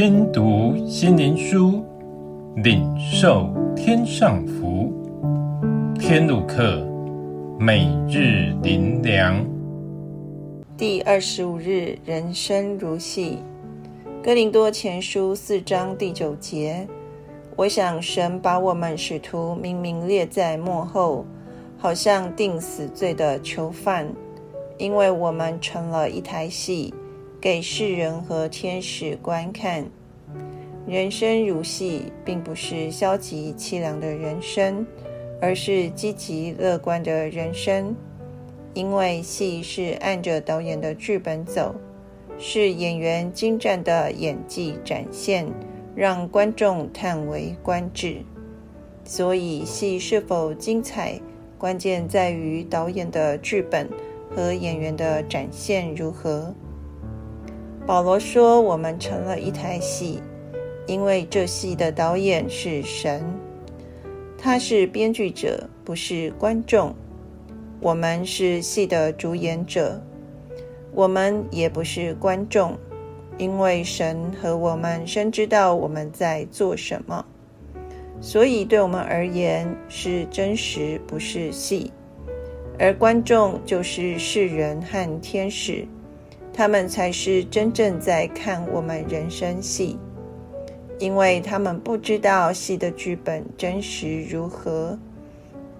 听读心灵书，领受天上福。天路客，每日灵粮。第二十五日，人生如戏。哥林多前书四章第九节。我想神把我们使徒明明列在末后，好像定死罪的囚犯，因为我们成了一台戏。给世人和天使观看，人生如戏，并不是消极凄凉的人生，而是积极乐观的人生。因为戏是按着导演的剧本走，是演员精湛的演技展现，让观众叹为观止。所以，戏是否精彩，关键在于导演的剧本和演员的展现如何。保罗说：“我们成了一台戏，因为这戏的导演是神，他是编剧者，不是观众。我们是戏的主演者，我们也不是观众，因为神和我们深知道我们在做什么，所以对我们而言是真实，不是戏。而观众就是世人和天使。”他们才是真正在看我们人生戏，因为他们不知道戏的剧本真实如何，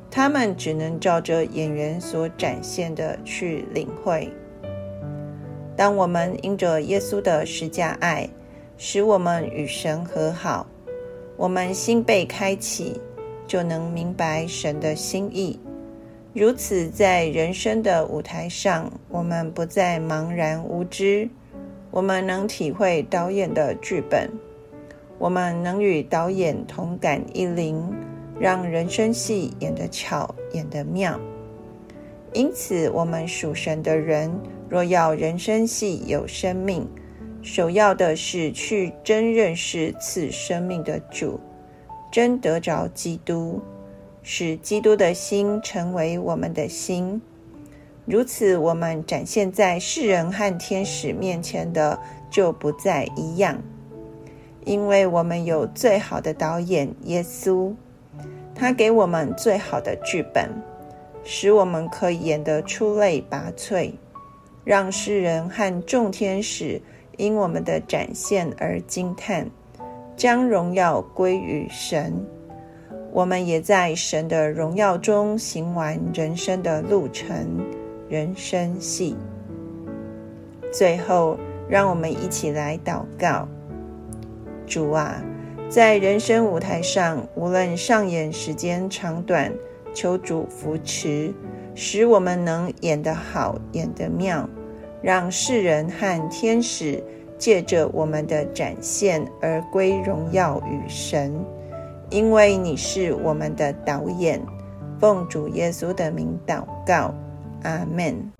他们只能照着演员所展现的去领会。当我们因着耶稣的十架爱，使我们与神和好，我们心被开启，就能明白神的心意。如此，在人生的舞台上，我们不再茫然无知，我们能体会导演的剧本，我们能与导演同感一灵，让人生戏演得巧，演得妙。因此，我们属神的人，若要人生戏有生命，首要的是去真认识赐生命的主，真得着基督。使基督的心成为我们的心，如此，我们展现在世人和天使面前的就不再一样，因为我们有最好的导演耶稣，他给我们最好的剧本，使我们可以演得出类拔萃，让世人和众天使因我们的展现而惊叹，将荣耀归于神。我们也在神的荣耀中行完人生的路程，人生戏。最后，让我们一起来祷告：主啊，在人生舞台上，无论上演时间长短，求主扶持，使我们能演得好，演得妙，让世人和天使借着我们的展现而归荣耀与神。因为你是我们的导演，奉主耶稣的名祷告，阿门。